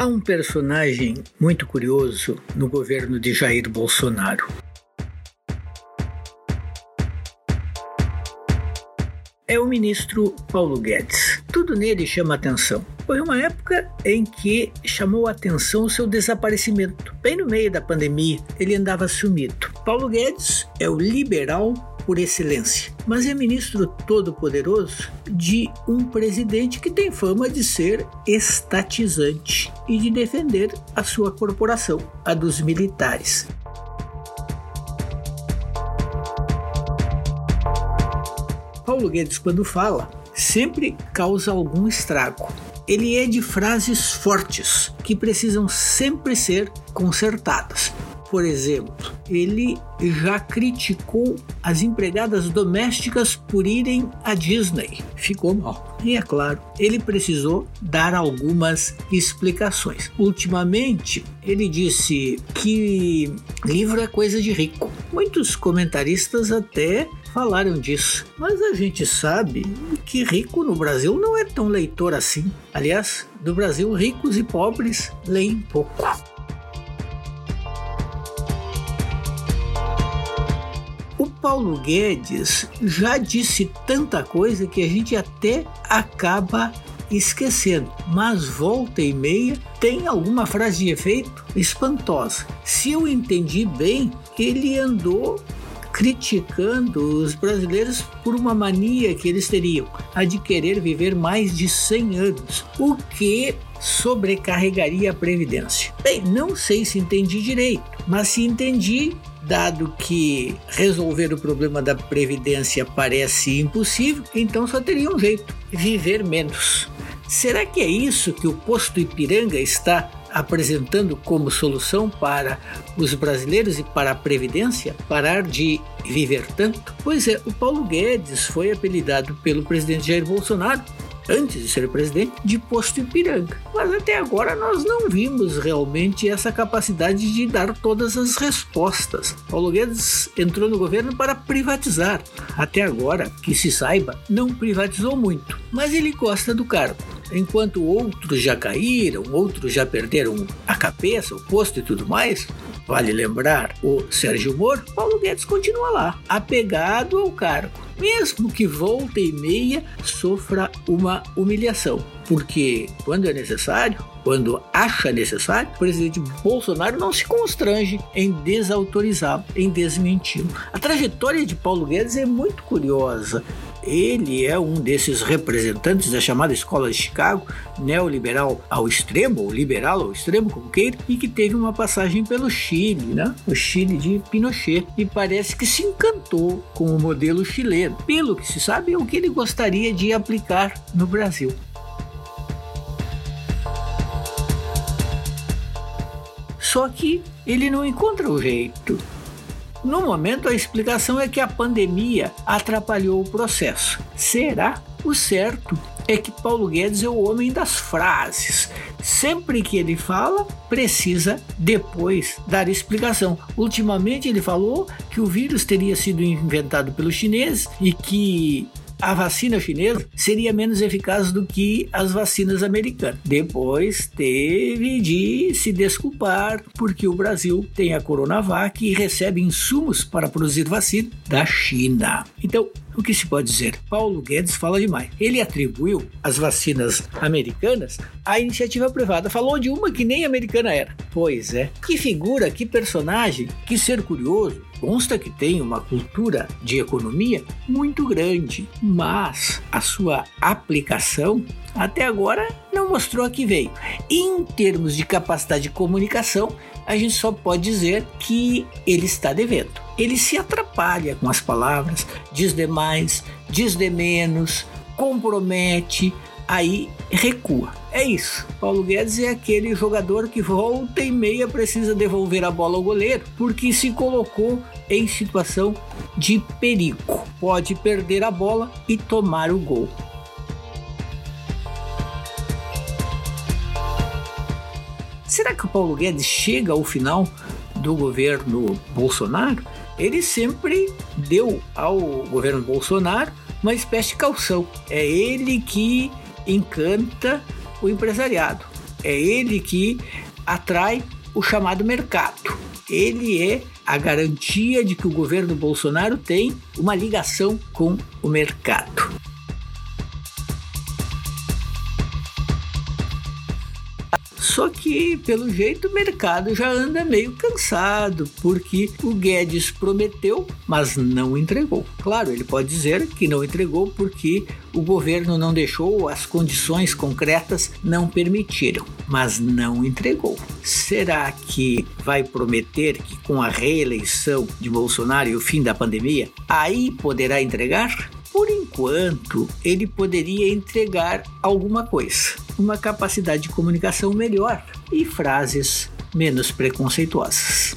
Há um personagem muito curioso no governo de Jair Bolsonaro. é o ministro Paulo Guedes. Tudo nele chama atenção. Foi uma época em que chamou atenção o seu desaparecimento. Bem no meio da pandemia, ele andava sumido. Paulo Guedes é o liberal por excelência, mas é ministro todo-poderoso de um presidente que tem fama de ser estatizante e de defender a sua corporação, a dos militares. Paulo Guedes, quando fala, sempre causa algum estrago. Ele é de frases fortes que precisam sempre ser consertadas. Por exemplo, ele já criticou as empregadas domésticas por irem à Disney. Ficou mal. E é claro, ele precisou dar algumas explicações. Ultimamente, ele disse que livro é coisa de rico. Muitos comentaristas até falaram disso. Mas a gente sabe que rico no Brasil não é tão leitor assim. Aliás, no Brasil, ricos e pobres leem pouco. Paulo Guedes já disse tanta coisa que a gente até acaba esquecendo, mas volta e meia tem alguma frase de efeito espantosa. Se eu entendi bem, ele andou criticando os brasileiros por uma mania que eles teriam, a de querer viver mais de 100 anos, o que sobrecarregaria a previdência. Bem, não sei se entendi direito, mas se entendi, dado que resolver o problema da previdência parece impossível, então só teria um jeito: viver menos. Será que é isso que o posto Ipiranga está apresentando como solução para os brasileiros e para a Previdência parar de viver tanto? Pois é, o Paulo Guedes foi apelidado pelo presidente Jair Bolsonaro antes de ser presidente, de posto Ipiranga. Mas até agora nós não vimos realmente essa capacidade de dar todas as respostas. Paulo Guedes entrou no governo para privatizar. Até agora, que se saiba, não privatizou muito, mas ele gosta do cargo. Enquanto outros já caíram, outros já perderam a cabeça, o posto e tudo mais, vale lembrar o Sérgio Moro, Paulo Guedes continua lá, apegado ao cargo mesmo que volta e meia sofra uma humilhação, porque quando é necessário, quando acha necessário, o presidente Bolsonaro não se constrange em desautorizá-lo, em desmenti-lo. A trajetória de Paulo Guedes é muito curiosa. Ele é um desses representantes da chamada Escola de Chicago, neoliberal ao extremo, ou liberal ao extremo, como queira, e que teve uma passagem pelo Chile, né? o Chile de Pinochet, e parece que se encantou com o modelo chileno. Pelo que se sabe, é o que ele gostaria de aplicar no Brasil. Só que ele não encontra o jeito. No momento, a explicação é que a pandemia atrapalhou o processo. Será? O certo é que Paulo Guedes é o homem das frases. Sempre que ele fala, precisa depois dar explicação. Ultimamente, ele falou que o vírus teria sido inventado pelos chineses e que a vacina chinesa seria menos eficaz do que as vacinas americanas. Depois teve de se desculpar porque o Brasil tem a Coronavac e recebe insumos para produzir vacina da China. Então, o que se pode dizer? Paulo Guedes fala demais. Ele atribuiu as vacinas americanas à iniciativa privada. Falou de uma que nem americana era. Pois é. Que figura, que personagem, que ser curioso. Consta que tem uma cultura de economia muito grande, mas a sua aplicação até agora não mostrou a que veio. Em termos de capacidade de comunicação, a gente só pode dizer que ele está devendo. Ele se atrapalha com as palavras, diz demais, diz de menos, compromete, aí recua. É isso. Paulo Guedes é aquele jogador que volta e meia precisa devolver a bola ao goleiro porque se colocou em situação de perigo. Pode perder a bola e tomar o gol. Será que o Paulo Guedes chega ao final do governo Bolsonaro? Ele sempre deu ao governo Bolsonaro uma espécie de calção. É ele que encanta o empresariado. É ele que atrai o chamado mercado. Ele é a garantia de que o governo Bolsonaro tem uma ligação com o mercado. Só que, pelo jeito, o mercado já anda meio cansado, porque o Guedes prometeu, mas não entregou. Claro, ele pode dizer que não entregou porque o governo não deixou, as condições concretas não permitiram, mas não entregou. Será que vai prometer que com a reeleição de Bolsonaro e o fim da pandemia, aí poderá entregar? Por enquanto, ele poderia entregar alguma coisa, uma capacidade de comunicação melhor e frases menos preconceituosas.